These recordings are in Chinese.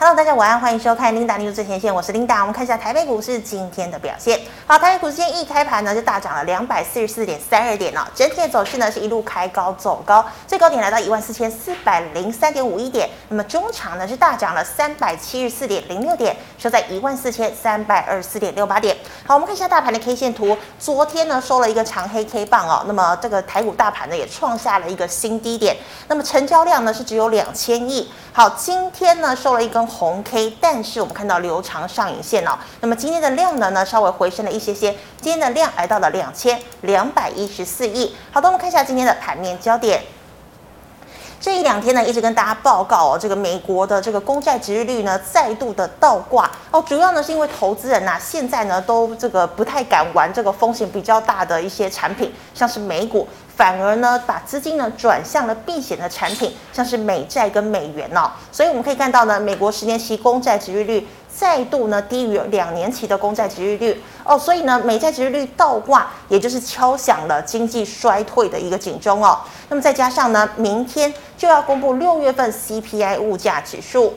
Hello，大家晚安，欢迎收看 Linda News 最前线，我是 Linda。我们看一下台北股市今天的表现。好，台北股市今天一开盘呢就大涨了两百四十四点三二点哦，整体的走势呢是一路开高走高，最高点来到一万四千四百零三点五一点。那么中场呢是大涨了三百七十四点零六点，收在一万四千三百二十四点六八点。好，我们看一下大盘的 K 线图，昨天呢收了一个长黑 K 棒哦，那么这个台股大盘呢也创下了一个新低点，那么成交量呢是只有两千亿。好，今天呢收了一根红 K，但是我们看到留长上影线哦。那么今天的量能呢稍微回升了一些些，今天的量来到了两千两百一十四亿。好的，我们看一下今天的盘面焦点。这一两天呢，一直跟大家报告哦，这个美国的这个公债殖利率呢再度的倒挂哦，主要呢是因为投资人呐、啊、现在呢都这个不太敢玩这个风险比较大的一些产品，像是美股。反而呢，把资金呢转向了避险的产品，像是美债跟美元哦。所以我们可以看到呢，美国十年期公债殖利率再度呢低于两年期的公债殖利率哦。所以呢，美债殖利率倒挂，也就是敲响了经济衰退的一个警钟哦。那么再加上呢，明天就要公布六月份 CPI 物价指数。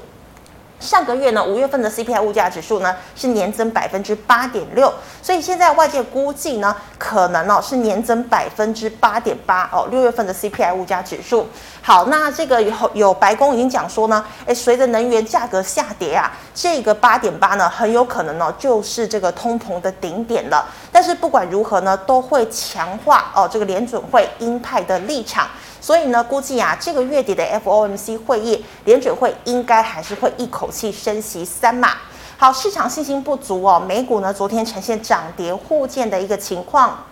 上个月呢，五月份的 CPI 物价指数呢是年增百分之八点六，所以现在外界估计呢，可能哦是年增百分之八点八哦。六月份的 CPI 物价指数，好，那这个有有白宫已经讲说呢，诶，随着能源价格下跌啊，这个八点八呢很有可能呢就是这个通膨的顶点了。但是不管如何呢，都会强化哦这个联准会鹰派的立场。所以呢，估计啊，这个月底的 FOMC 会议，联准会应该还是会一口气升息三码。好，市场信心不足哦，美股呢昨天呈现涨跌互见的一个情况。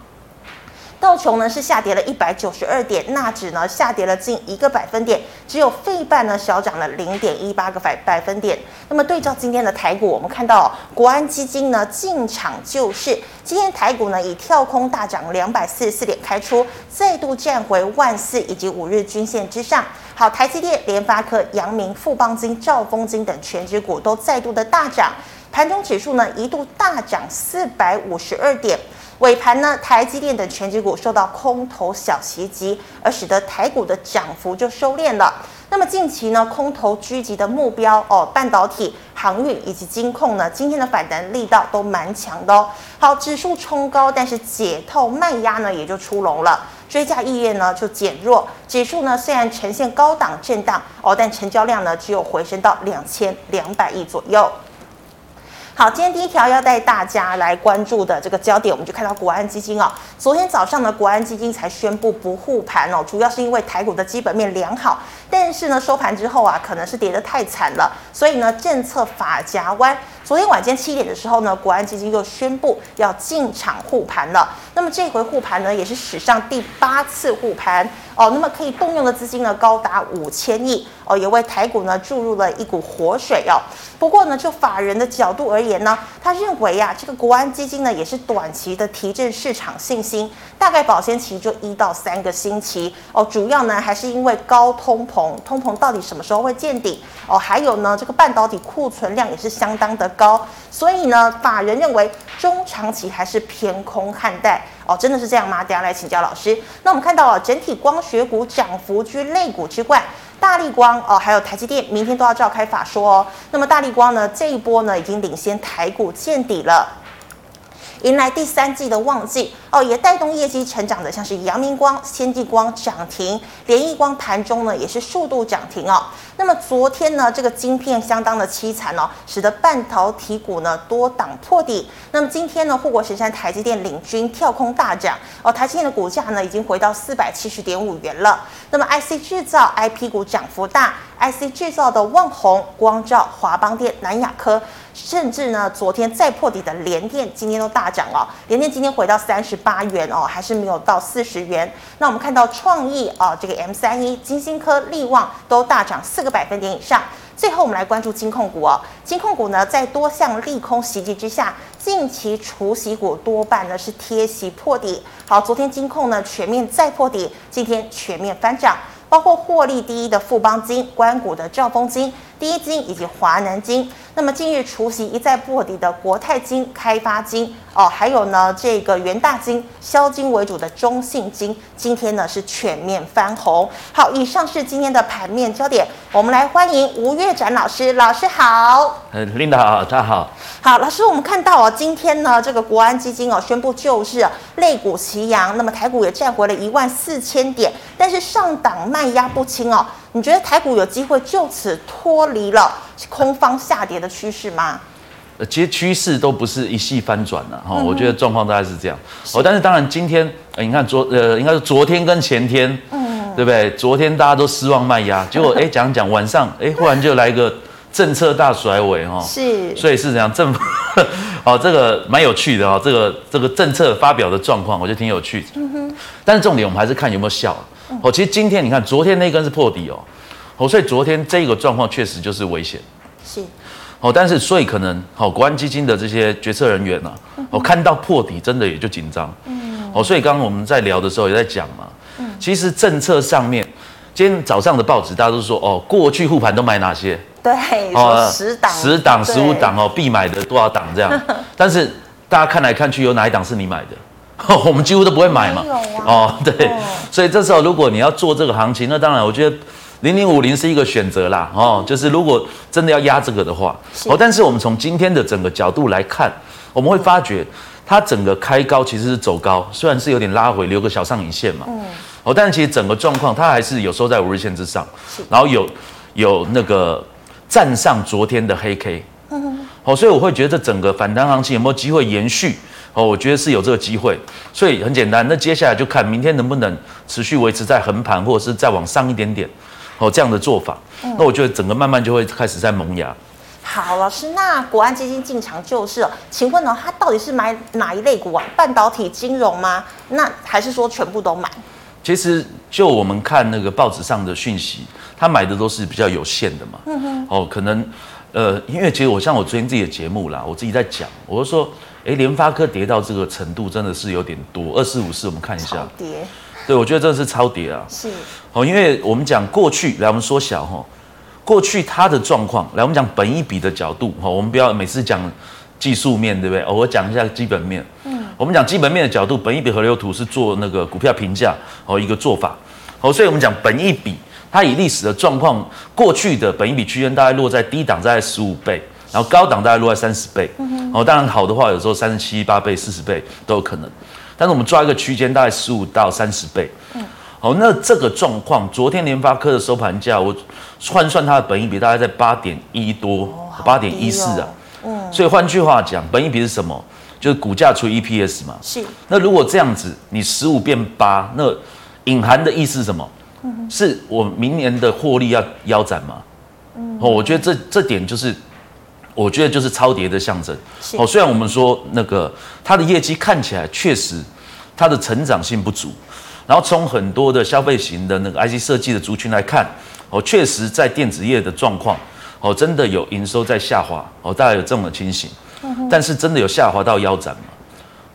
道琼呢是下跌了一百九十二点，纳指呢下跌了近一个百分点，只有费半呢小涨了零点一八个百百分点。那么对照今天的台股，我们看到国安基金呢进场救市，今天台股呢以跳空大涨两百四十四点开出，再度站回万四以及五日均线之上。好，台积电、联发科、阳明、富邦金、兆丰金等全指股都再度的大涨，盘中指数呢一度大涨四百五十二点。尾盘呢，台积电等权值股受到空头小袭击，而使得台股的涨幅就收敛了。那么近期呢，空头狙击的目标哦，半导体、航运以及金控呢，今天的反弹力道都蛮强的哦。好，指数冲高，但是解套卖压呢也就出笼了，追价意愿呢就减弱。指数呢虽然呈现高档震荡哦，但成交量呢只有回升到两千两百亿左右。好，今天第一条要带大家来关注的这个焦点，我们就看到国安基金哦。昨天早上呢，国安基金才宣布不护盘哦，主要是因为台股的基本面良好，但是呢，收盘之后啊，可能是跌得太惨了，所以呢，政策法夹弯。昨天晚间七点的时候呢，国安基金又宣布要进场护盘了。那么这回护盘呢，也是史上第八次护盘哦。那么可以动用的资金呢，高达五千亿哦，也为台股呢注入了一股活水哦。不过呢，就法人的角度而言呢，他认为呀、这个国安基金呢，也是短期的提振市场信心，大概保鲜期就一到三个星期哦。主要呢，还是因为高通膨，通膨到底什么时候会见顶哦？还有呢，这个半导体库存量也是相当的。高，所以呢，法人认为中长期还是偏空看待哦，真的是这样吗？等下来请教老师。那我们看到了整体光学股涨幅居类股之冠，大力光哦，还有台积电，明天都要召开法说哦。那么大力光呢，这一波呢，已经领先台股见底了。迎来第三季的旺季哦，也带动业绩成长的，像是阳明光、先进光涨停，联义光盘中呢也是数度涨停哦。那么昨天呢，这个晶片相当的凄惨哦，使得半导体股呢多档破底。那么今天呢，护国神山台积电领军跳空大涨哦，台积电的股价呢已经回到四百七十点五元了。那么 IC 制造 IP 股涨幅大，IC 制造的旺宏、光照、华邦电、南亚科。甚至呢，昨天再破底的联电今天都大涨哦。联电今天回到三十八元哦，还是没有到四十元。那我们看到创意啊，这个 M 三一、晶心科、力旺都大涨四个百分点以上。最后我们来关注金控股哦，金控股呢在多项利空袭击之下，近期除息股多半呢是贴息破底。好，昨天金控呢全面再破底，今天全面翻涨。包括获利第一的富邦金、官股的兆丰金、第一金以及华能金。那么近日除夕一再破底的国泰金、开发金哦，还有呢这个元大金、消金为主的中信金，今天呢是全面翻红。好，以上是今天的盘面焦点，我们来欢迎吴月展老师，老师好。呃，Linda 好，大家好。好，老师，我们看到哦，今天呢这个国安基金哦宣布救市，类股齐扬，那么台股也站回了一万四千点，但是上档卖压不轻哦。你觉得台股有机会就此脱离了空方下跌的趋势吗？呃，其实趋势都不是一夕翻转了哈，我觉得状况大概是这样。哦，但是当然今天，呃、你看昨呃，应该是昨天跟前天，嗯，对不对？昨天大家都失望卖压，结果哎讲讲晚上，哎忽然就来一个政策大甩尾哈，是，所以是这样政府，哦，这个蛮有趣的哈，这个这个政策发表的状况，我觉得挺有趣的。嗯哼，但是重点我们还是看有没有效。哦，其实今天你看，昨天那根是破底哦，哦，所以昨天这个状况确实就是危险，是，哦，但是所以可能，哦，国安基金的这些决策人员呢、啊，我、哦、看到破底真的也就紧张，嗯，哦，所以刚刚我们在聊的时候也在讲嘛，嗯，其实政策上面，今天早上的报纸大家都说，哦，过去护盘都买哪些？对，哦，十档、十档、十五档哦，必买的多少档这样，但是大家看来看去，有哪一档是你买的？我们几乎都不会买嘛，哦，对，所以这时候如果你要做这个行情，那当然我觉得零零五零是一个选择啦，哦，就是如果真的要压这个的话，哦，但是我们从今天的整个角度来看，我们会发觉它整个开高其实是走高，虽然是有点拉回，留个小上影线嘛，嗯。哦，但是其实整个状况它还是有收在五日线之上，然后有有那个站上昨天的黑 K，哦，所以我会觉得这整个反弹行情有没有机会延续？哦，我觉得是有这个机会，所以很简单。那接下来就看明天能不能持续维持在横盘，或者是再往上一点点，哦，这样的做法。嗯、那我觉得整个慢慢就会开始在萌芽。好，老师，那国安基金进场救市，请问呢，他到底是买哪一类股啊？半导体、金融吗？那还是说全部都买？其实就我们看那个报纸上的讯息，他买的都是比较有限的嘛。嗯哼。哦，可能呃，因为其实我像我昨天自己的节目啦，我自己在讲，我就说。哎，联发科跌到这个程度，真的是有点多。二四五四，我们看一下。超跌。对，我觉得真的是超跌啊。是。哦，因为我们讲过去，来我们缩小哈，过去它的状况，来我们讲本一比的角度哈，我们不要每次讲技术面，对不对？哦，我讲一下基本面。嗯。我们讲基本面的角度，本一比河流图是做那个股票评价哦一个做法。哦，所以我们讲本一比，它以历史的状况，过去的本一比区间大概落在低档，大概十五倍。然后高档大概落在三十倍，哦，当然好的话，有时候三十七八倍、四十倍都有可能。但是我们抓一个区间，大概十五到三十倍。嗯，好，那这个状况，昨天联发科的收盘价，我换算它的本益比大概在八点一多，八点一四啊。嗯，所以换句话讲，本益比是什么？就是股价除以 EPS 嘛。是。那如果这样子，你十五变八，那隐含的意思是什么？嗯，是我明年的获利要腰斩吗？嗯，哦，我觉得这这点就是。我觉得就是超跌的象征。哦，虽然我们说那个它的业绩看起来确实它的成长性不足，然后从很多的消费型的那个 IC 设计的族群来看，哦，确实在电子业的状况，哦，真的有营收在下滑，哦，大概有这种的情形。但是真的有下滑到腰斩吗？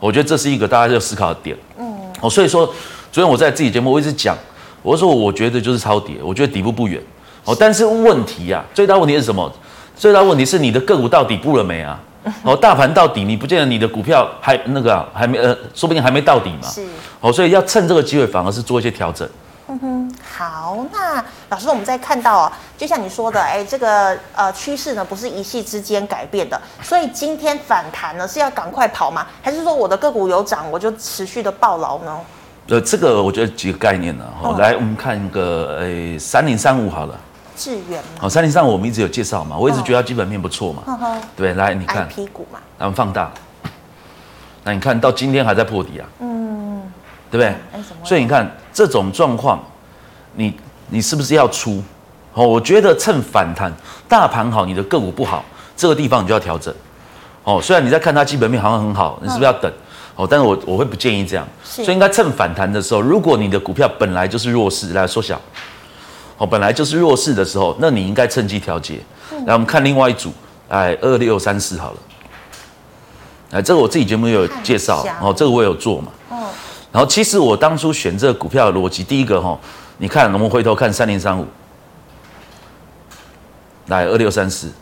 我觉得这是一个大家要思考的点。嗯。哦，所以说昨天我在自己节目我一直讲，我说我觉得就是超跌，我觉得底部不远。哦，但是问题啊，最大问题是什么？最大问题是你的个股到底布了没啊？哦，大盘到底你不见得你的股票还那个、啊、还没呃，说不定还没到底嘛。是。哦，所以要趁这个机会，反而是做一些调整。嗯哼，好，那老师，我们再看到啊，就像你说的，哎，这个呃趋势呢不是一夕之间改变的，所以今天反弹呢是要赶快跑吗？还是说我的个股有涨，我就持续的抱牢呢？呃，这个我觉得几个概念呢。好，来我们看一个，哎，三零三五好了。智原好，三零三我们一直有介绍嘛，我一直觉得它基本面不错嘛，哦、对，来你看，IP 股嘛，咱们放大，那你看到今天还在破底啊，嗯，对不对？嗯、所以你看这种状况，你你是不是要出？哦，我觉得趁反弹，大盘好，你的个股不好，这个地方你就要调整。哦，虽然你在看它基本面好像很好，你是不是要等？哦，但是我我会不建议这样，所以应该趁反弹的时候，如果你的股票本来就是弱势，来缩小。哦，本来就是弱势的时候，那你应该趁机调节。来，我们看另外一组，哎，二六三四好了。哎，这个我自己节目也有介绍，哦，这个我有做嘛。哦。然后，其实我当初选这个股票的逻辑，第一个哈，你看，我们回头看三零三五，来二六三四，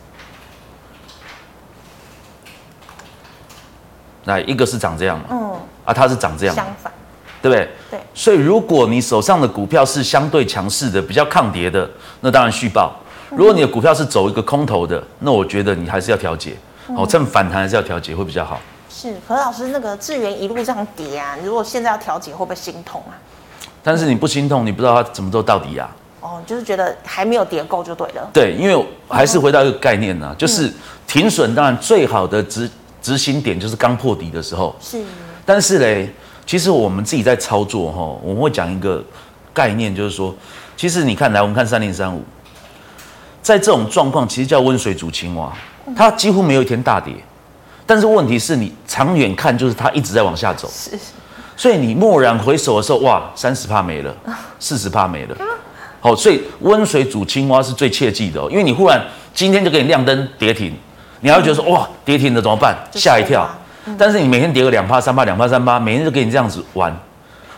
来一个是长这样嘛，嗯，啊，它是长这样，相反，对不对？对。所以如果你手上的股票是相对强势的，比较抗跌的，那当然续报。如果你的股票是走一个空头的，那我觉得你还是要调节，哦，趁反弹还是要调节会比较好。是，何老师那个智源一路这样跌啊，如果现在要调节，会不会心痛啊？但是你不心痛，你不知道它怎么做到底啊？哦，就是觉得还没有跌够就对了。对，因为还是回到一个概念呢、啊，就是停损，当然最好的执执行点就是刚破底的时候。是。但是嘞，其实我们自己在操作哈，我们会讲一个概念，就是说，其实你看来，我们看三零三五，在这种状况，其实叫温水煮青蛙，它几乎没有一天大跌。但是问题是你长远看，就是它一直在往下走。是。所以你蓦然回首的时候，哇，三十帕没了，四十帕没了。好，所以温水煮青蛙是最切记的哦，因为你忽然今天就给你亮灯跌停，你还会觉得说哇，跌停了怎么办？吓一跳。但是你每天跌个两趴三趴两趴三趴，每天就给你这样子玩。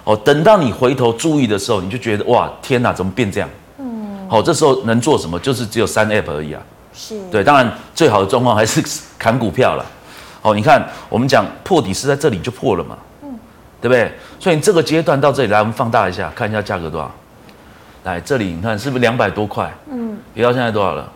哦，等到你回头注意的时候，你就觉得哇，天哪，怎么变这样？嗯。好，这时候能做什么？就是只有三 app 而已啊。是。对，当然最好的状况还是砍股票了。哦，你看我们讲破底是在这里就破了嘛。嗯。对不对？所以你这个阶段到这里来，我们放大一下，看一下价格多少。来这里，你看是不是两百多块？嗯，跌到现在多少了？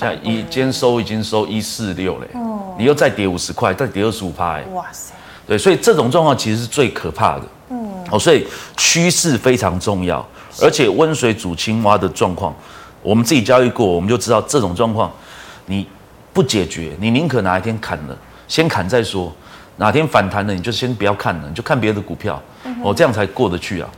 呃，一今天收已经收一四六嘞。哦。你又再跌五十块，再跌二十五趴哎。哇塞。对，所以这种状况其实是最可怕的。嗯。哦，所以趋势非常重要，而且温水煮青蛙的状况，我们自己交易过，我们就知道这种状况，你不解决，你宁可哪一天砍了，先砍再说，哪天反弹了，你就先不要看了，你就看别的股票。嗯。哦，这样才过得去啊。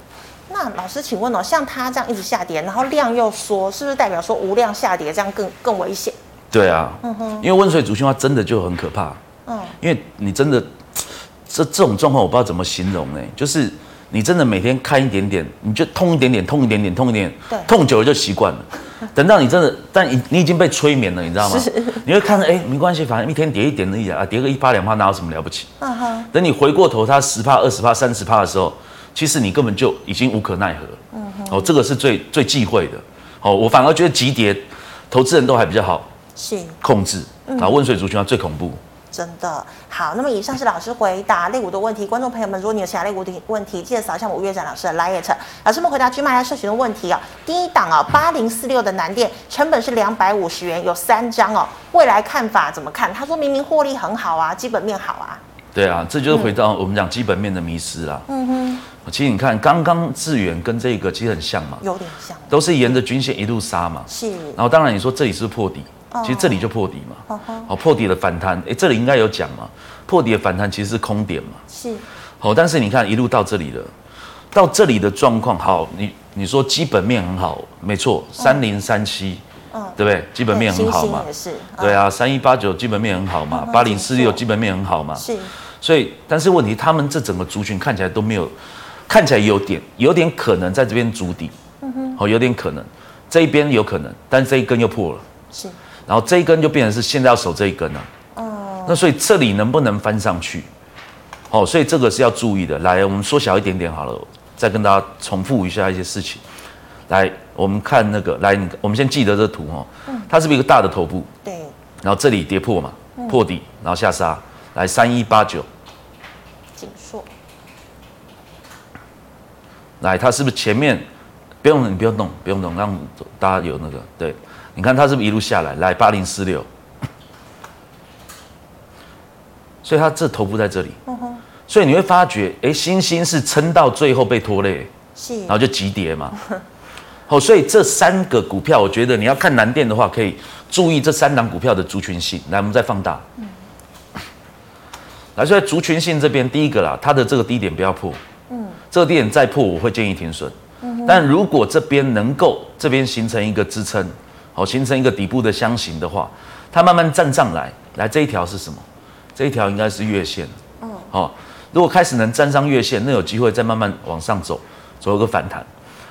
那老师，请问哦，像它这样一直下跌，然后量又缩，是不是代表说无量下跌，这样更更危险？对啊，嗯哼，因为温水煮青蛙真的就很可怕。嗯，因为你真的这这种状况，我不知道怎么形容呢？就是你真的每天看一点点，你就痛一点点，痛一点点，痛一点痛久了就习惯了。等到你真的，但你你已经被催眠了，你知道吗？你会看着，哎，没关系，反正一天跌一点而已啊，跌个一趴两趴，哪有什么了不起？嗯哼。等你回过头，它十趴、二十趴、三十趴的时候。其实你根本就已经无可奈何，嗯哼，哦，这个是最最忌讳的，哦，我反而觉得急跌，投资人都还比较好，是。控制，啊，温水煮青蛙最恐怖，真的。好。那么以上是老师回答类股的问题，观众朋友们，如果你有其他类股的问题，记得扫一下我岳展老师的 LINE，老师们回答去卖家社群的问题啊。第一档啊，八零四六的南电成本是两百五十元，有三张哦，未来看法怎么看？他说明明获利很好啊，基本面好啊。对啊，这就是回到我们讲基本面的迷失啦。嗯哼，其实你看，刚刚致远跟这个其实很像嘛，有点像，都是沿着均线一路杀嘛。是。然后当然你说这里是破底，其实这里就破底嘛。哦。破底的反弹，哎，这里应该有讲嘛。破底的反弹其实是空点嘛。是。好，但是你看一路到这里了，到这里的状况好，你你说基本面很好，没错，三零三七，嗯，对不对？基本面很好嘛。是。对啊，三一八九基本面很好嘛，八零四六基本面很好嘛。是。所以，但是问题，他们这整个族群看起来都没有，看起来有点，有点可能在这边筑底，嗯哼，哦，有点可能，这一边有可能，但是这一根又破了，是，然后这一根就变成是现在要守这一根了，哦，那所以这里能不能翻上去？哦，所以这个是要注意的。来，我们缩小一点点好了，再跟大家重复一下一些事情。来，我们看那个，来，我们先记得这图哦，嗯，它是不是一个大的头部？对，然后这里跌破嘛，破底，然后下杀，来三一八九。来，它是不是前面不用你不用动，不用动，让大家有那个对，你看它是不是一路下来？来八零四六，所以它这头部在这里，所以你会发觉，哎，欣兴是撑到最后被拖累，是，然后就急跌嘛。好，所以这三个股票，我觉得你要看南电的话，可以注意这三档股票的族群性。来，我们再放大，来，所以族群性这边第一个啦，它的这个低点不要破。这个点再破，我会建议停损。但如果这边能够这边形成一个支撑，好，形成一个底部的箱型的话，它慢慢站上来，来这一条是什么？这一条应该是月线。嗯。好，如果开始能站上月线，那有机会再慢慢往上走，走一个反弹。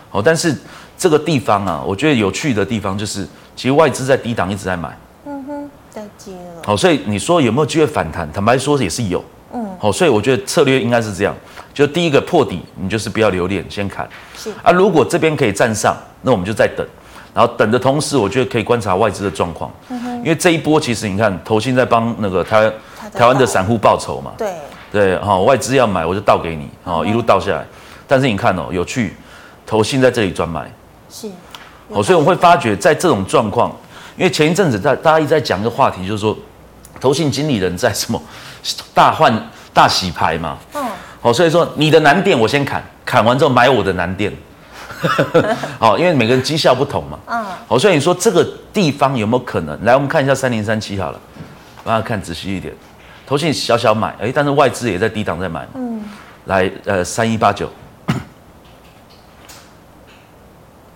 好，但是这个地方啊，我觉得有趣的地方就是，其实外资在低档一直在买。嗯哼，在接了。好，所以你说有没有机会反弹？坦白说也是有。嗯。好，所以我觉得策略应该是这样。就第一个破底，你就是不要留恋，先砍。是。啊，如果这边可以站上，那我们就再等。然后等的同时，我觉得可以观察外资的状况，因为这一波其实你看，投信在帮那个台台湾的散户报仇嘛，对。对，哈，外资要买我就倒给你，哦，一路倒下来，但是你看哦，有趣，投信在这里专买，是，哦，所以我会发觉在这种状况，因为前一阵子大大家一直在讲一个话题，就是说投信经理人在什么大换大洗牌嘛，嗯，哦，所以说你的难点我先砍，砍完之后买我的难点。好，因为每个人绩效不同嘛。嗯。好，所以你说这个地方有没有可能？来，我们看一下三零三七好了，大家看仔细一点。投信小小买，哎，但是外资也在低档在买。嗯。来，呃，三一八九，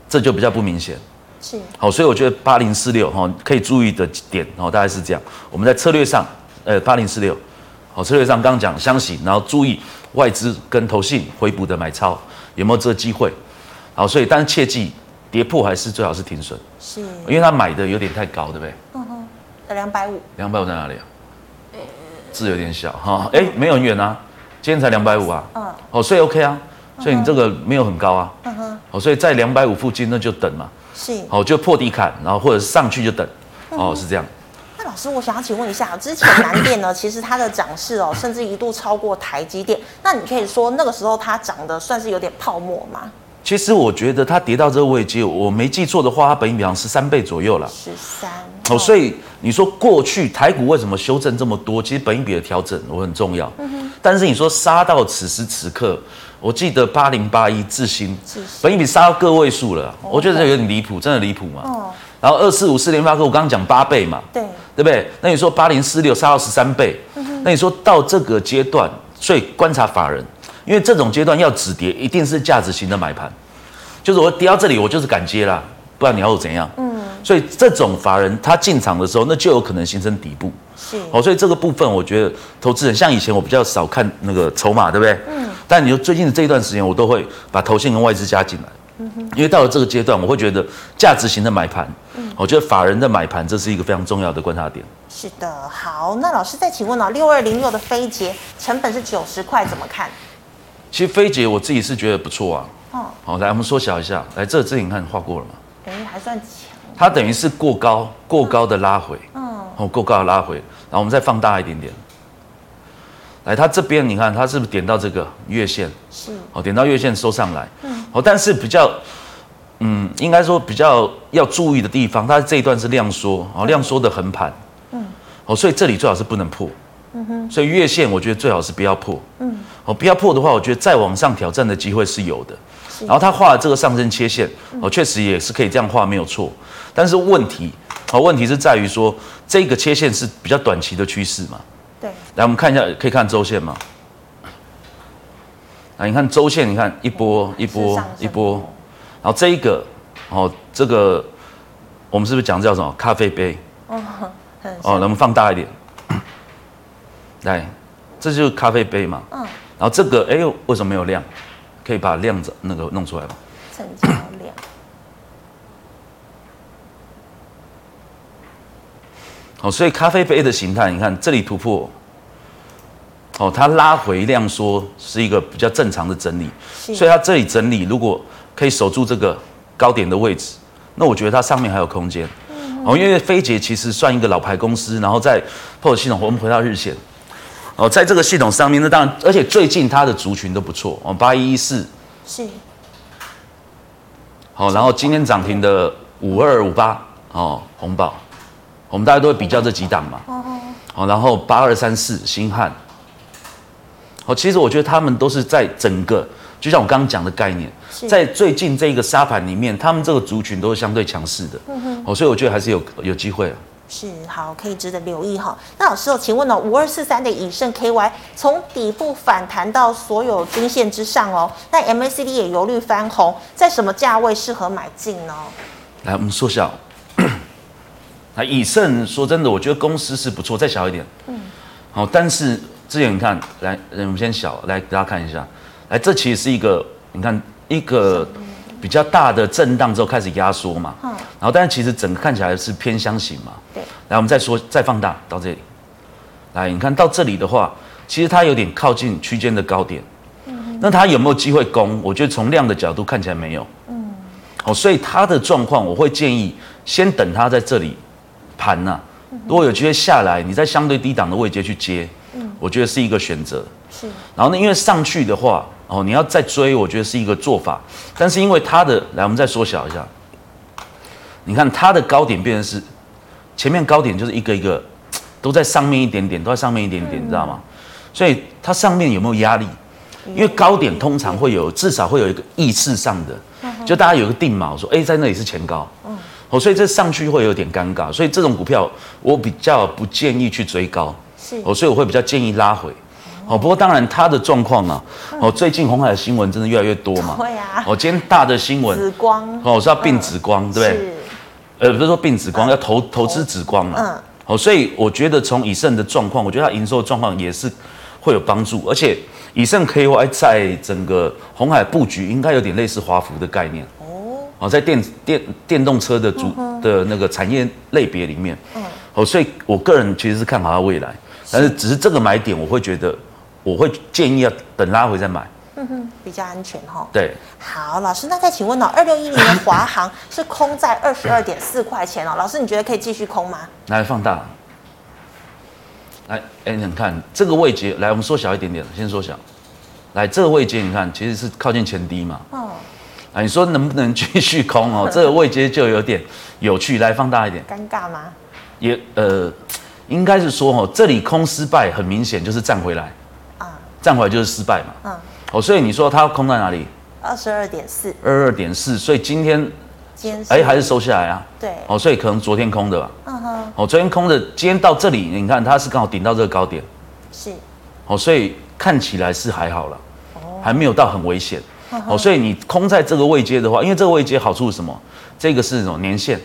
这就比较不明显。是。好，所以我觉得八零四六哈可以注意的点，哦，大概是这样。我们在策略上，呃，八零四六，好，策略上刚刚讲箱型，然后注意外资跟投信回补的买超有没有这个机会。好，所以但是切记，跌破还是最好是停损，是，因为他买的有点太高，对不对？嗯哼，两百五，两百五在哪里啊？字有点小哈，哎，没有很远啊，今天才两百五啊，嗯，哦，所以 OK 啊，所以你这个没有很高啊，嗯哼，哦，所以在两百五附近那就等嘛，是，好，就破底砍，然后或者是上去就等，哦，是这样。那老师，我想要请问一下，之前南电呢，其实它的涨势哦，甚至一度超过台积电，那你可以说那个时候它涨的算是有点泡沫吗？其实我觉得它跌到这个位置，我没记错的话，它本益比好像十三倍左右了。十三。哦，所以你说过去台股为什么修正这么多？其实本益比的调整我很重要。嗯哼。但是你说杀到此时此刻，我记得八零八一智新，本益比杀到个位数了，我觉得这有点离谱，真的离谱嘛。哦。然后二四五四联发科，我刚刚讲八倍嘛。对。对不对？那你说八零四六杀到十三倍，那你说到这个阶段，所以观察法人。因为这种阶段要止跌，一定是价值型的买盘，就是我跌到这里，我就是敢接啦，不然你要我怎样？嗯，所以这种法人他进场的时候，那就有可能形成底部。是，哦，所以这个部分我觉得投资人像以前我比较少看那个筹码，对不对？嗯。但你说最近的这一段时间，我都会把投信跟外资加进来。因为到了这个阶段，我会觉得价值型的买盘，嗯，我觉得法人的买盘，这是一个非常重要的观察点。是的，好，那老师再请问哦，六二零六的飞捷成本是九十块，怎么看？其实飞捷我自己是觉得不错啊。哦。好，来我们缩小一下，来这这你看画过了吗？等于还算强。它等于是过高过高的拉回。嗯。哦，过高的拉回，然后我们再放大一点点。来，它这边你看它是不是点到这个月线？是。哦，点到月线收上来。嗯。哦，但是比较，嗯，应该说比较要注意的地方，它这一段是量缩，哦，量缩的横盘。嗯。哦，所以这里最好是不能破。嗯哼。所以月线我觉得最好是不要破。嗯。哦，不要破的话，我觉得再往上挑战的机会是有的。然后他画的这个上升切线，哦，确实也是可以这样画，没有错。但是问题，哦，问题是在于说这个切线是比较短期的趋势嘛？对。来，我们看一下，可以看周线吗？啊，你看周线，你看一波一波一波，然后这一个，哦，这个我们是不是讲叫什么咖啡杯？哦，哦，能放大一点？来，这就是咖啡杯嘛。嗯。然后这个，哎呦，为什么没有亮？可以把亮子那个弄出来吗？成交量。好，所以咖啡杯的形态，你看这里突破，哦，它拉回量缩是一个比较正常的整理，所以它这里整理如果可以守住这个高点的位置，那我觉得它上面还有空间。哦，因为飞捷其实算一个老牌公司，然后在 POS 系统，我们回到日线。哦，在这个系统上面，那当然，而且最近它的族群都不错。哦，八一一四。是，好，然后今天涨停的五二五八哦，红宝，我们大家都会比较这几档嘛，哦，好，然后八二三四星汉，好，其实我觉得他们都是在整个，就像我刚刚讲的概念，在最近这个沙盘里面，他们这个族群都是相对强势的，嗯哼，哦，所以我觉得还是有有机会。是好，可以值得留意哈。那老师哦，请问哦，五二四三的以盛 KY 从底部反弹到所有均线之上哦，那 MACD 也由绿翻红，在什么价位适合买进呢？来，我们缩小。那以盛说真的，我觉得公司是不错，再小一点。嗯。好，但是之前你看，来，我们先小，来给大家看一下。来，这其实是一个，你看一个。比较大的震荡之后开始压缩嘛，嗯，然后但是其实整个看起来是偏箱型嘛，对，来我们再说再放大到这里，来你看到这里的话，其实它有点靠近区间的高点，嗯，那它有没有机会攻？我觉得从量的角度看起来没有，嗯，哦，所以它的状况我会建议先等它在这里盘呐、啊，如果有机会下来，你在相对低档的位阶去接，嗯，我觉得是一个选择。是，然后呢，因为上去的话，哦，你要再追，我觉得是一个做法。但是因为它的，来，我们再缩小一下，你看它的高点变成是前面高点就是一个一个都在上面一点点，都在上面一点点，你知道吗？所以它上面有没有压力？因为高点通常会有，至少会有一个意识上的，就大家有个定锚，说，哎，在那里是前高，哦，所以这上去会有点尴尬。所以这种股票我比较不建议去追高，是，哦，所以我会比较建议拉回。哦，不过当然它的状况啊，哦，最近红海的新闻真的越来越多嘛。会啊。哦，今天大的新闻。紫光。哦，是要并紫光，对不对？是。呃，不是说并紫光，要投投资紫光嘛。嗯。哦，所以我觉得从以盛的状况，我觉得它营收状况也是会有帮助，而且以盛 KY 在整个红海布局应该有点类似华孚的概念。哦。哦，在电电电动车的主的那个产业类别里面。嗯。哦，所以我个人其实是看好它未来，但是只是这个买点，我会觉得。我会建议要等拉回再买，嗯哼，比较安全哈。对，好，老师，那再请问哦，二六一零的华航 是空在二十二点四块钱哦，老师你觉得可以继续空吗？来放大，来，哎，你看这个位阶，来我们缩小一点点，先缩小，来这个位阶，你看其实是靠近前低嘛，哦，啊，你说能不能 继续空哦？这个位阶就有点有趣，来放大一点，尴尬吗？也呃，应该是说哦，这里空失败，很明显就是站回来啊。站回来就是失败嘛。嗯。哦，所以你说它空在哪里？二十二点四。二二点四，所以今天，哎还是收下来啊。对。哦，所以可能昨天空的吧。嗯哼。哦，昨天空的，今天到这里，你看它是刚好顶到这个高点。是。哦，所以看起来是还好了。哦。还没有到很危险。哦，所以你空在这个位阶的话，因为这个位阶好处是什么？这个是什么年限。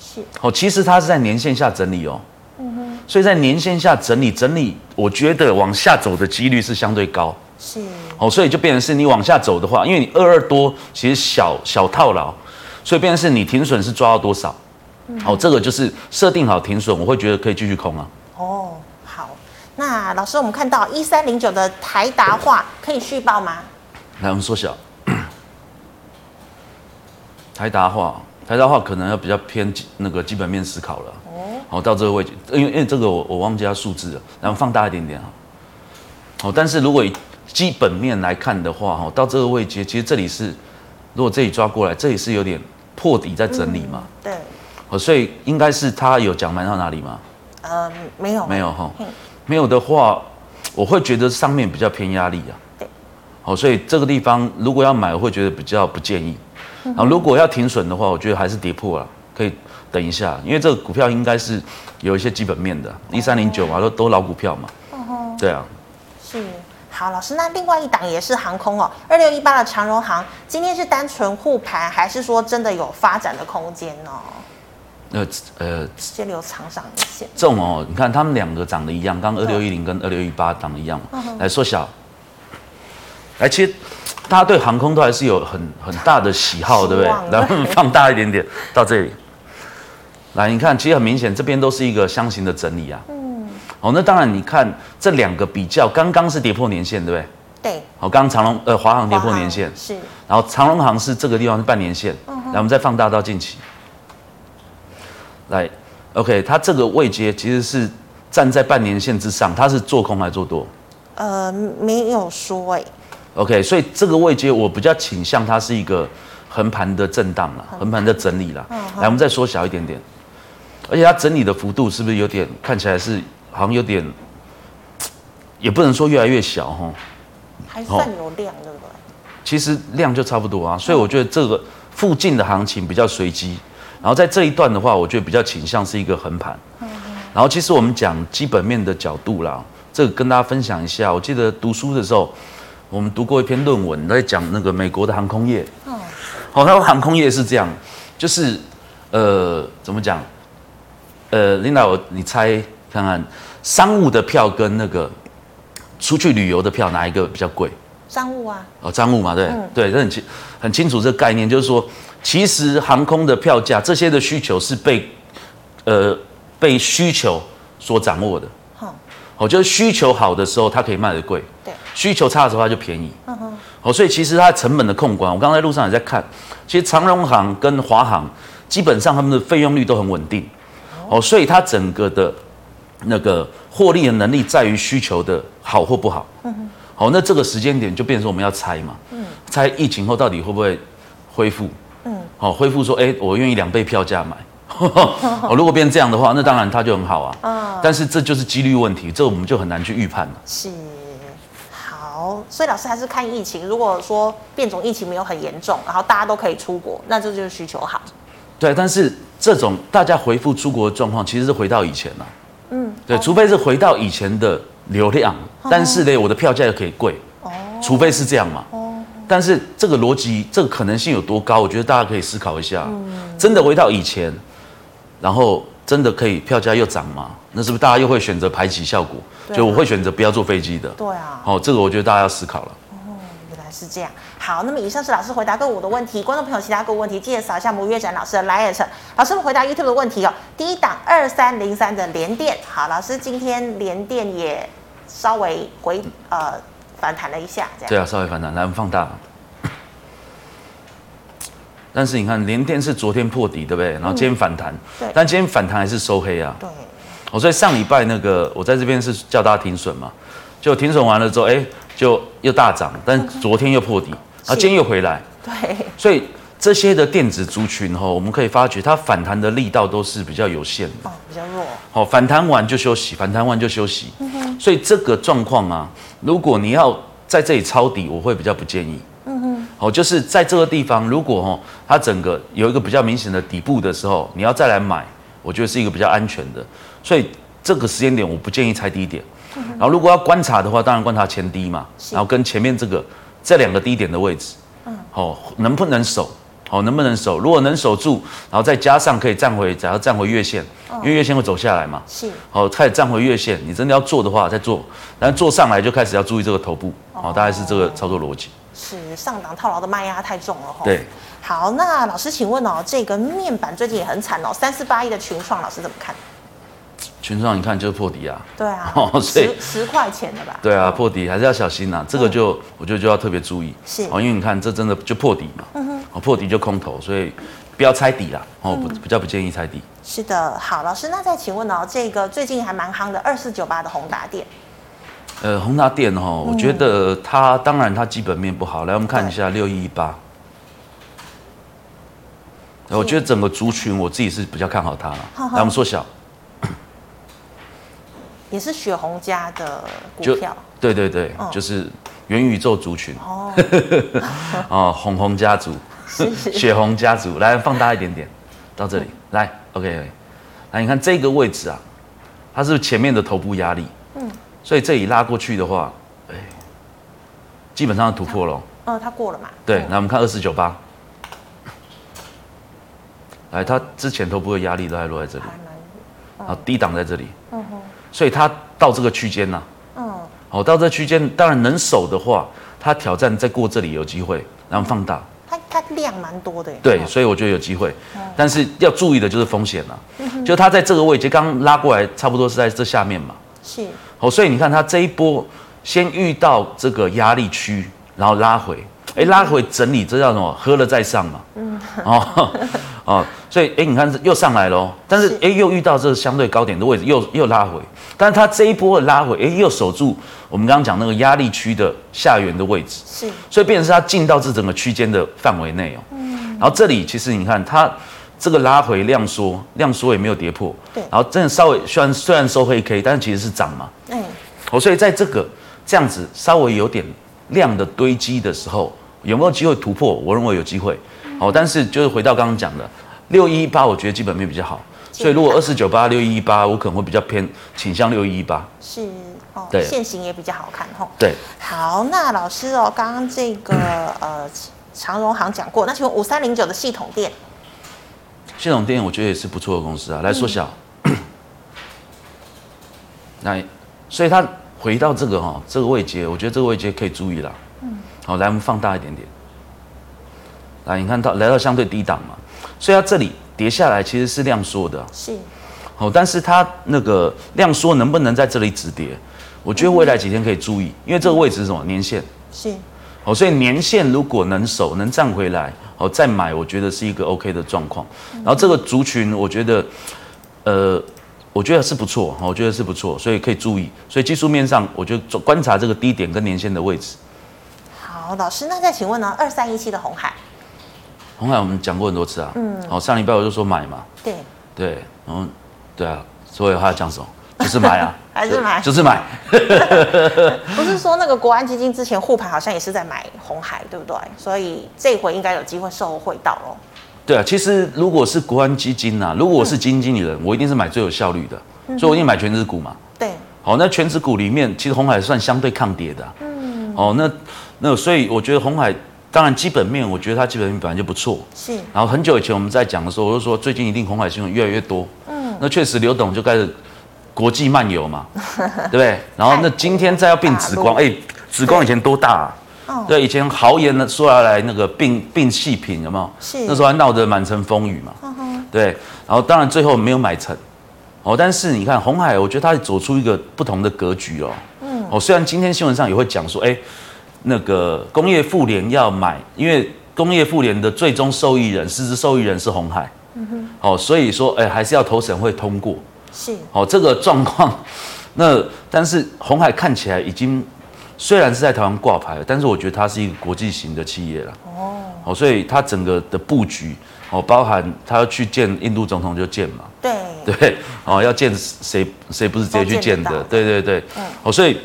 是。哦，其实它是在年线下整理哦。嗯哼所以在年线下整理整理，我觉得往下走的几率是相对高。是。哦，所以就变成是你往下走的话，因为你二二多其实小小套牢，所以变成是你停损是抓到多少？嗯。哦，这个就是设定好停损，我会觉得可以继续空啊。哦，好。那老师，我们看到一三零九的台达化可以续报吗？来，我们缩小。台达化，台达化可能要比较偏那个基本面思考了。哦好，到这个位置，因为因为这个我我忘记它数字了，然后放大一点点哈。好，但是如果以基本面来看的话，哈，到这个位置，其实这里是，如果这里抓过来，这里是有点破底在整理嘛。嗯、对。哦，所以应该是他有讲买到哪里吗？呃，没有。没有哈。没有的话，我会觉得上面比较偏压力啊。所以这个地方如果要买，我会觉得比较不建议。然后如果要停损的话，我觉得还是跌破了，可以。等一下，因为这个股票应该是有一些基本面的，一三零九嘛，都都老股票嘛。嗯哼。对啊。是。好，老师，那另外一档也是航空哦，二六一八的长荣航，今天是单纯护盘，还是说真的有发展的空间呢？呃呃，直接留长上一线。这种哦，你看他们两个长得一样，刚二六一零跟二六一八长得一样嘛。嗯、来缩小。来，其实大家对航空都还是有很很大的喜好，对不对？来，放大一点点到这里。来，你看，其实很明显，这边都是一个箱型的整理啊。嗯。哦，那当然，你看这两个比较，刚刚是跌破年线，对不对？对。好，刚刚长龙呃华航跌破年线是。然后长龙航是这个地方是半年线。嗯。来，我们再放大到近期。来，OK，它这个位阶其实是站在半年线之上，它是做空还是做多？呃，没有说哎。OK，所以这个位阶我比较倾向它是一个横盘的震荡了，横盘的整理了。嗯。来，我们再缩小一点点。而且它整理的幅度是不是有点看起来是好像有点，也不能说越来越小哈，还算有量对不对？其实量就差不多啊，所以我觉得这个附近的行情比较随机，然后在这一段的话，我觉得比较倾向是一个横盘。然后其实我们讲基本面的角度啦，这个跟大家分享一下。我记得读书的时候，我们读过一篇论文在讲那个美国的航空业。哦。好，他说航空业是这样，就是呃，怎么讲？呃，领导，你猜看看，商务的票跟那个出去旅游的票哪一个比较贵？商务啊。哦，商务嘛，对，嗯、对，这很清很清楚这个概念，就是说，其实航空的票价这些的需求是被呃被需求所掌握的。好、哦，就是需求好的时候，它可以卖得贵。对，需求差的时候它就便宜。嗯哼，哦，所以其实它成本的控管，我刚才在路上也在看，其实长荣航跟华航基本上他们的费用率都很稳定。哦，所以它整个的那个获利的能力在于需求的好或不好。嗯哼，好，那这个时间点就变成说我们要猜嘛。嗯，猜疫情后到底会不会恢复？嗯，好，恢复说，哎，我愿意两倍票价买。哦，如果变成这样的话，那当然它就很好啊。嗯，但是这就是几率问题，这我们就很难去预判了。是，好，所以老师还是看疫情。如果说变种疫情没有很严重，然后大家都可以出国，那这就是需求好。对，但是这种大家回复出国的状况，其实是回到以前了。嗯，对，除非是回到以前的流量，但是呢，我的票价又可以贵。哦，除非是这样嘛。哦，但是这个逻辑，这个可能性有多高？我觉得大家可以思考一下。嗯，真的回到以前。然后真的可以票价又涨吗？那是不是大家又会选择排挤效果？就我会选择不要坐飞机的。对啊。好，这个我觉得大家要思考了。哦，原来是这样。好，那么以上是老师回答个我的问题，观众朋友其他个股问题记得扫一下摩月展老师的 LINE。老师们回答 YouTube 的问题哦。第一档二三零三的联电，好，老师今天联电也稍微回呃反弹了一下，这样。对啊，稍微反弹，来我们放大。但是你看，联电是昨天破底，对不对？然后今天反弹，嗯、但今天反弹还是收黑啊。对。我所以上礼拜那个，我在这边是叫大家停损嘛，就停损完了之后，哎，就又大涨，但昨天又破底，然后今天又回来。对。所以这些的电子族群哈，我们可以发觉它反弹的力道都是比较有限的。哦，比较弱。好，反弹完就休息，反弹完就休息。嗯。所以这个状况啊，如果你要在这里抄底，我会比较不建议。哦，就是在这个地方，如果哦，它整个有一个比较明显的底部的时候，你要再来买，我觉得是一个比较安全的。所以这个时间点，我不建议猜低点。然后如果要观察的话，当然观察前低嘛，然后跟前面这个这两个低点的位置，嗯，哦，能不能守？哦，能不能守？如果能守住，然后再加上可以站回，只要站回月线，因为月线会走下来嘛，是。哦，开始站回月线，你真的要做的话再做，然后做上来就开始要注意这个头部，哦，大概是这个操作逻辑。是上档套牢的卖压太重了哈。对，好，那老师请问哦，这个面板最近也很惨哦，三四八一的群创，老师怎么看？群创，你看就是破底啊。对啊，哦、十十块钱的吧？对啊，破底还是要小心呐、啊，这个就、嗯、我觉得就要特别注意。是哦，因为你看这真的就破底嘛，嗯哼，哦破底就空头，所以不要猜底啦，哦不、嗯、比较不建议猜底。是的，好，老师，那再请问哦，这个最近还蛮夯的二四九八的宏达电。呃，宏达电哈，我觉得它当然它基本面不好。来，我们看一下六一一八。我觉得整个族群我自己是比较看好它了。来，我们缩小。也是雪红家的股票。对对对，就是元宇宙族群。哦。哦，红红家族。雪红家族，来放大一点点，到这里来，OK。来，你看这个位置啊，它是前面的头部压力。嗯。所以这里拉过去的话，哎，基本上突破了。嗯，它过了嘛？对，来我们看二四九八，来，它之前头部的压力都还落在这里，低档在这里。所以它到这个区间呢，嗯，好，到这区间，当然能守的话，它挑战再过这里有机会，然后放大。它它量蛮多的。对，所以我觉得有机会，但是要注意的就是风险了。就它在这个位置刚拉过来，差不多是在这下面嘛。是。哦，所以你看它这一波先遇到这个压力区，然后拉回，哎，拉回整理，这叫什么？喝了再上嘛。嗯。哦哦，所以哎，你看又上来了，但是哎又遇到这个相对高点的位置，又又拉回，但是它这一波的拉回，哎又守住我们刚刚讲那个压力区的下缘的位置。是。所以变成是它进到这整个区间的范围内哦。嗯。然后这里其实你看它。这个拉回量缩，量缩也没有跌破，对，然后真的稍微虽然虽然收黑 K，但是其实是涨嘛，嗯，哦，所以在这个这样子稍微有点量的堆积的时候，有没有机会突破？我认为有机会，哦，但是就是回到刚刚讲的六一一八，我觉得基本面比较好，所以如果二四九八六一一八，我可能会比较偏倾向六一一八，是哦，对，线型也比较好看吼，对，好，那老师哦，刚刚这个呃长荣行讲过，那请问五三零九的系统店。系统店我觉得也是不错的公司啊，来缩小，来，所以它回到这个哈这个位阶，我觉得这个位阶可以注意了。嗯，好，来我们放大一点点，来你看到来到相对低档嘛，所以它这里跌下来其实是量缩的，是，哦，但是它那个量缩能不能在这里止跌？我觉得未来几天可以注意，因为这个位置是什么？年线。是。哦，所以年线如果能守，能站回来，哦，再买，我觉得是一个 OK 的状况。然后这个族群，我觉得，呃，我觉得是不错，我觉得是不错，所以可以注意。所以技术面上，我就观察这个低点跟年线的位置。好，老师，那再请问呢？二三一七的红海，鸿海我们讲过很多次啊。嗯。好，上礼拜我就说买嘛。对。对，然后，对啊，所以他要讲什么？就是买啊，还是买？就是买。不是说那个国安基金之前护盘好像也是在买红海，对不对？所以这回应该有机会受惠到喽。对啊，其实如果是国安基金呐、啊，如果我是基金经理人，嗯、我一定是买最有效率的，嗯、所以我一定买全指股嘛。对。好，那全指股里面，其实红海算相对抗跌的、啊。嗯。哦，那那所以我觉得红海，当然基本面，我觉得它基本面本来就不错。是。然后很久以前我们在讲的时候，我就说最近一定红海新闻越来越多。嗯。那确实刘董就开始。国际漫游嘛，对不对？然后那今天再要并紫光，哎，紫光以前多大啊？哦、对，以前豪言的说要来那个并并细品，有没有？是。那时候还闹得满城风雨嘛。嗯、哼对。然后当然最后没有买成。哦，但是你看红海，我觉得它走出一个不同的格局哦。嗯。哦，虽然今天新闻上也会讲说，哎，那个工业妇联要买，因为工业妇联的最终受益人、实质受益人是红海。嗯哼。哦，所以说，哎，还是要投审会通过。是，哦，这个状况，那但是红海看起来已经虽然是在台湾挂牌了，但是我觉得它是一个国际型的企业了。哦，哦，所以它整个的布局，哦，包含他要去见印度总统就见嘛。对对，哦，要见谁谁不是直接去见的？对对对。嗯。哦，所以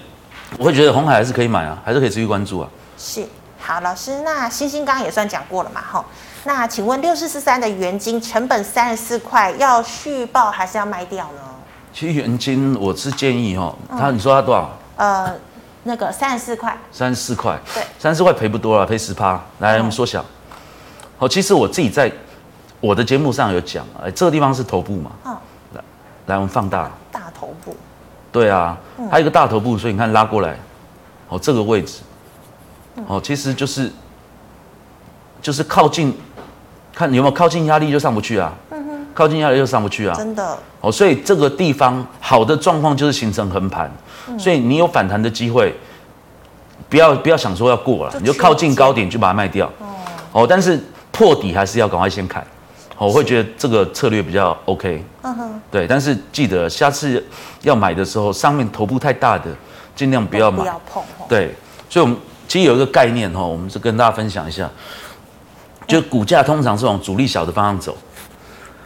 我会觉得红海还是可以买啊，还是可以持续关注啊。是，好，老师，那星星刚刚也算讲过了嘛，哈。那请问六四四三的原金成本三十四块，要续报还是要卖掉呢？其实原金我是建议哈，他你说他多少？呃，那个三十四块。三十四块。对，三十四块赔不多了，赔十趴。来，我们缩小。好，其实我自己在我的节目上有讲，哎，这个地方是头部嘛。嗯。来，来，我们放大。大头部。对啊，还有一个大头部，所以你看拉过来，哦，这个位置，哦，其实就是就是靠近。看有没有靠近压力就上不去啊？靠近压力就上不去啊。真的。哦，所以这个地方好的状况就是形成横盘，嗯、所以你有反弹的机会，不要不要想说要过了，就你就靠近高点就把它卖掉。哦。哦，但是破底还是要赶快先砍。哦，我会觉得这个策略比较 OK。嗯哼。对，但是记得下次要买的时候，上面头部太大的尽量不要买。不要碰。对，所以我们其实有一个概念哈，我们是跟大家分享一下。就股价通常是往主力小的方向走，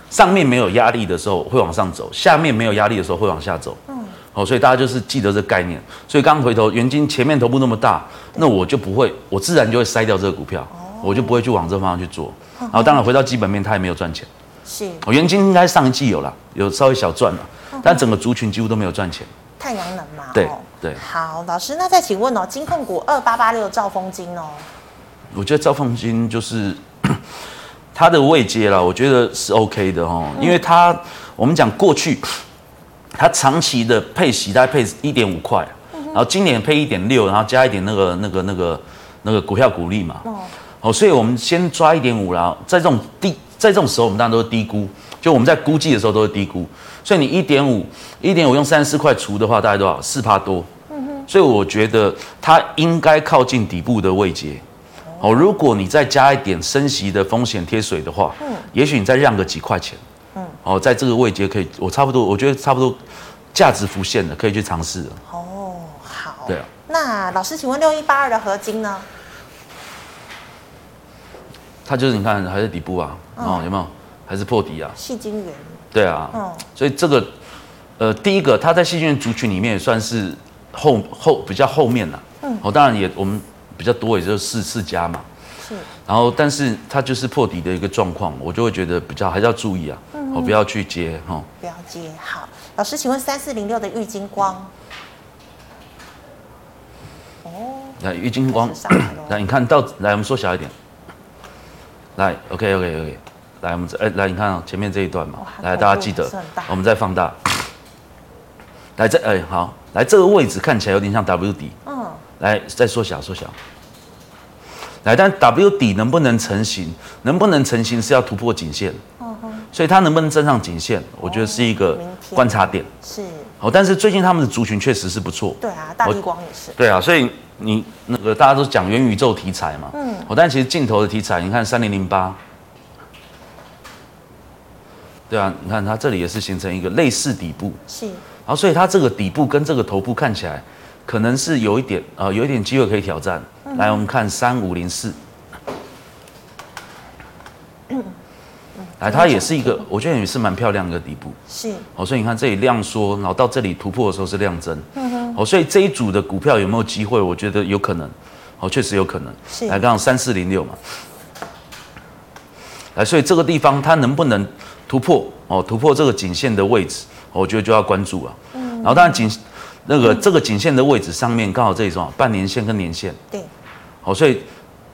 上面没有压力的时候会往上走，下面没有压力的时候会往下走。嗯，好，所以大家就是记得这个概念。所以刚回头，元晶前面头部那么大，那我就不会，我自然就会筛掉这个股票，我就不会去往这个方向去做。然后当然回到基本面，它也没有赚钱。是，元金应该上一季有了，有稍微小赚了，但整个族群几乎都没有赚钱。太阳能嘛。对对。好，老师，那再请问哦，金控股二八八六兆丰金哦。我觉得兆丰金就是。它的位阶啦，我觉得是 OK 的哦，因为它我们讲过去，它长期的配息大概配一点五块，然后今年配一点六，然后加一点那个那个那个那个股票股利嘛，哦，所以我们先抓一点五啦，在这种低在这种时候，我们当然都是低估，就我们在估计的时候都是低估，所以你一点五一点五用三十四块除的话，大概多少？四帕多，嗯哼所以我觉得它应该靠近底部的位阶。哦，如果你再加一点升息的风险贴水的话，嗯，也许你再让个几块钱，嗯，哦，在这个位阶可以，我差不多，我觉得差不多价值浮现了，可以去尝试了。哦，好，对啊。那老师，请问六一八二的合金呢？它就是你看还是底部啊，嗯、哦，有没有？还是破底啊？细菌源。对啊，嗯，所以这个，呃，第一个，它在矽晶圆族群里面也算是后后比较后面了，嗯，哦，当然也我们。比较多，也就是四四家嘛。是。然后，但是它就是破底的一个状况，我就会觉得比较还是要注意啊，嗯、哦，不要去接哈。哦、不要接。好，老师，请问三四零六的玉金光。哦。来，玉金光。来，你看到，来，我们缩小一点。来，OK，OK，OK。来，我们哎，来，你看啊，前面这一段嘛。来，大家记得，我们再放大。来，这哎好，来这个位置看起来有点像 W 底。嗯来，再缩小，缩小。来，但 W 底能不能成型？能不能成型是要突破颈线。所以它能不能站上颈线，我觉得是一个观察点。是。哦，但是最近他们的族群确实是不错。对啊，大立光也是。对啊，所以你那个大家都讲元宇宙题材嘛，嗯，哦，但其实镜头的题材，你看三零零八，对啊，你看它这里也是形成一个类似底部。是。然后所以它这个底部跟这个头部看起来，可能是有一点呃，有一点机会可以挑战。嗯、来，我们看三五零四。来，它也是一个，我觉得也是蛮漂亮的一个底部。是。哦，所以你看这里量缩，然后到这里突破的时候是量增。嗯哼。哦，所以这一组的股票有没有机会？我觉得有可能。哦，确实有可能。是。来，刚好三四零六嘛。来，所以这个地方它能不能突破？哦，突破这个颈线的位置，我觉得就要关注了。嗯。然后当然颈那个这个颈线的位置上面刚好这一种半年线跟年线。对。好，所以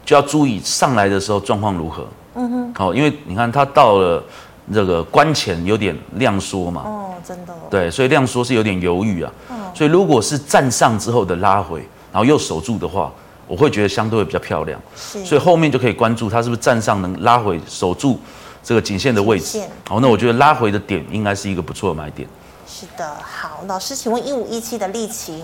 就要注意上来的时候状况如何。嗯哼，好，因为你看它到了这个关前有点量缩嘛，哦，真的，对，所以量缩是有点犹豫啊，嗯，所以如果是站上之后的拉回，然后又守住的话，我会觉得相对会比较漂亮，是，所以后面就可以关注它是不是站上能拉回守住这个颈线的位置，好，那我觉得拉回的点应该是一个不错的买点。是的，好，老师，请问一五一七的力奇，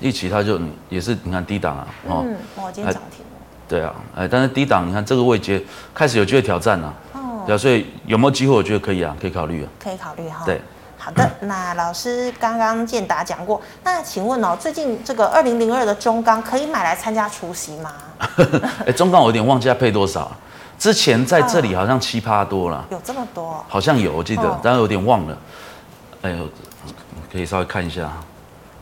力奇它就也是你看低档啊，哦，嗯，哇，今天涨停。对啊，哎，但是低档，你看这个位阶开始有机会挑战了，哦，对啊，所以有没有机会？我觉得可以啊，可以考虑啊，可以考虑哈。对，好的，那老师刚刚建达讲过，那请问哦，最近这个二零零二的中钢可以买来参加除夕吗？哎，中钢我有点忘记它配多少，之前在这里好像七趴多了，有这么多？好像有，我记得，但是有点忘了。哎呦，可以稍微看一下，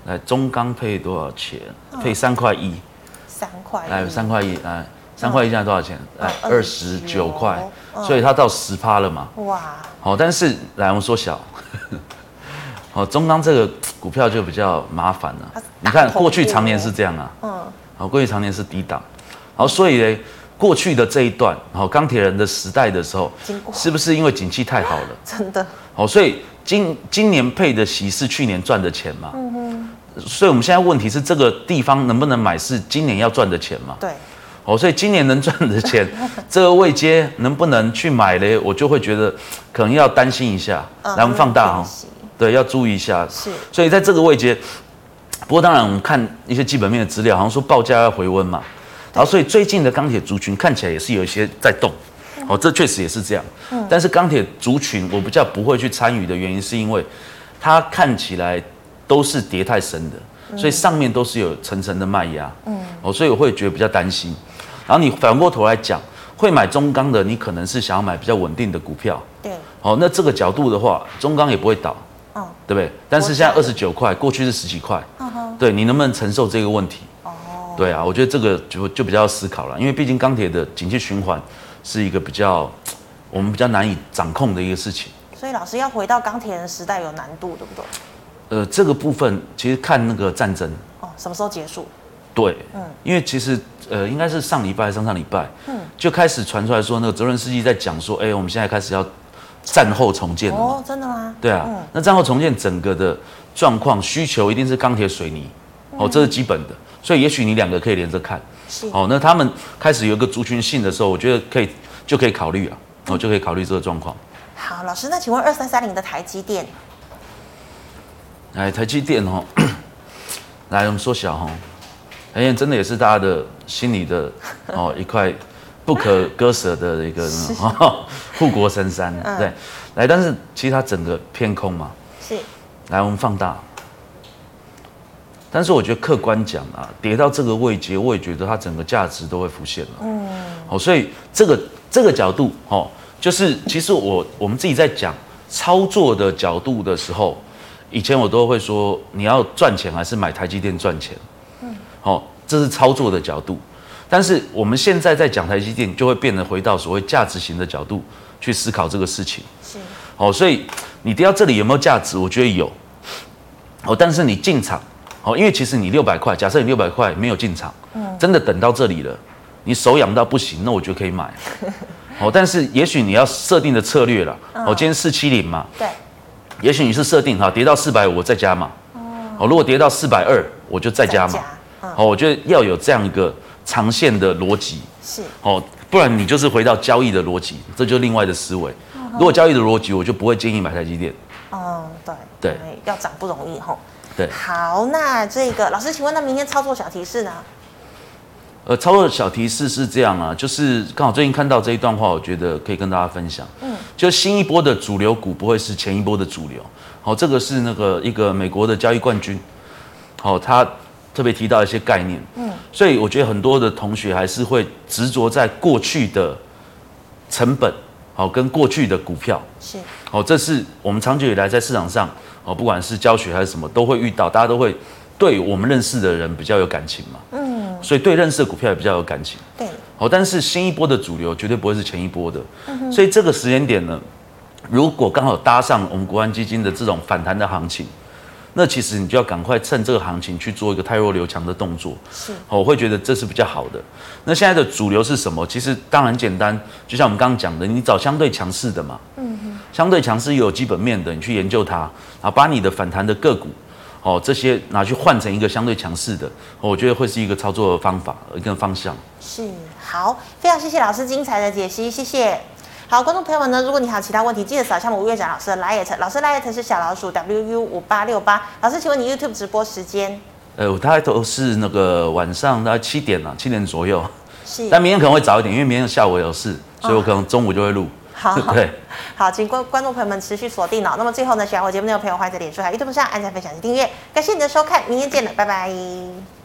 来中钢配多少钱？配三块一。三块，来三块一，来三块一，现在多少钱？哎二十九块，所以它到十趴了嘛？哇！好，但是来我们缩小，好，中钢这个股票就比较麻烦了。你看过去常年是这样啊，嗯，好，过去常年是低档，好，所以呢，过去的这一段，好，钢铁人的时代的时候，是不是因为景气太好了？真的。好，所以今今年配的息是去年赚的钱嘛？嗯哼。所以我们现在问题是这个地方能不能买？是今年要赚的钱嘛？对。哦，所以今年能赚的钱，这个位阶能不能去买嘞？我就会觉得可能要担心一下。来，我们放大哦。对，要注意一下。是。所以在这个位阶，不过当然我们看一些基本面的资料，好像说报价要回温嘛。然后所以最近的钢铁族群看起来也是有一些在动。哦，这确实也是这样。嗯。但是钢铁族群我比较不会去参与的原因，是因为它看起来。都是跌太深的，所以上面都是有层层的卖压，嗯，哦，所以我会觉得比较担心。然后你反过头来讲，会买中钢的，你可能是想要买比较稳定的股票，对，哦，那这个角度的话，中钢也不会倒，哦，对不对？但是现在二十九块，过去是十几块，对，你能不能承受这个问题？哦，对啊，我觉得这个就就比较思考了，因为毕竟钢铁的景气循环是一个比较我们比较难以掌控的一个事情。所以老师要回到钢铁人时代有难度，对不对？呃，这个部分其实看那个战争哦，什么时候结束？对，嗯，因为其实呃，应该是上礼拜、上上礼拜，嗯，就开始传出来说，那个泽伦斯基在讲说，哎，我们现在开始要战后重建了。哦，真的吗？对啊，嗯、那战后重建整个的状况需求一定是钢铁、水泥，哦，这是基本的，所以也许你两个可以连着看。是哦，那他们开始有一个族群性的时候，我觉得可以就可以考虑啊，哦，就可以考虑这个状况。好，老师，那请问二三三零的台积电？哎台积电哦，来我们缩小哦，台积电真的也是大家的心里的 哦一块不可割舍的一个 哦 护国神山，对，来，但是其实它整个偏空嘛，是，来我们放大，但是我觉得客观讲啊，跌到这个位阶，我也觉得它整个价值都会浮现了，嗯，哦，所以这个这个角度哦，就是其实我我们自己在讲操作的角度的时候。以前我都会说，你要赚钱还是买台积电赚钱？嗯，好，这是操作的角度。但是我们现在在讲台积电，就会变得回到所谓价值型的角度去思考这个事情。是，哦，所以你跌到这里有没有价值？我觉得有。哦，但是你进场，哦，因为其实你六百块，假设你六百块没有进场，嗯，真的等到这里了，你手痒到不行，那我觉得可以买。哦，但是也许你要设定的策略了。哦，今天四七零嘛。对。也许你是设定哈，跌到四百五我再加嘛。哦，如果跌到四百二，我就再加码。哦，我觉得要有这样一个长线的逻辑。是。哦，不不然你就是回到交易的逻辑，这就是另外的思维。如果交易的逻辑，我就不会建议买台积电。嗯，对对，要涨不容易吼。对，好，那这个老师，请问那明天操作小提示呢？呃，操作小提示是这样啊，就是刚好最近看到这一段话，我觉得可以跟大家分享。嗯，就新一波的主流股不会是前一波的主流。好，这个是那个一个美国的交易冠军。好，他特别提到一些概念。嗯，所以我觉得很多的同学还是会执着在过去的成本。好，跟过去的股票。是。好，这是我们长久以来在市场上，哦，不管是教学还是什么，都会遇到，大家都会对我们认识的人比较有感情嘛，嗯，所以对认识的股票也比较有感情，对，好，但是新一波的主流绝对不会是前一波的，所以这个时间点呢，如果刚好搭上我们国安基金的这种反弹的行情。那其实你就要赶快趁这个行情去做一个太弱留强的动作，是，我会觉得这是比较好的。那现在的主流是什么？其实当然简单，就像我们刚刚讲的，你找相对强势的嘛，嗯哼，相对强势又有基本面的，你去研究它，然后把你的反弹的个股，哦，这些拿去换成一个相对强势的，我觉得会是一个操作的方法，一个方向。是，好，非常谢谢老师精彩的解析，谢谢。好，观众朋友们呢，如果你还有其他问题，记得扫一下我们吴岳展老师的 LINE，老师 LINE 是小老鼠 WU 五八六八。老师，请问你 YouTube 直播时间？呃，我大概都是那个晚上大概七点了，七点左右。是。但明天可能会早一点，因为明天下午有事，所以我可能中午就会录。好。对。好，请观观众朋友们持续锁定哦。那么最后呢，喜欢我节目内容的朋友，欢迎在脸书还有 YouTube 上按赞、分享及订阅。感谢你的收看，明天见了，拜拜。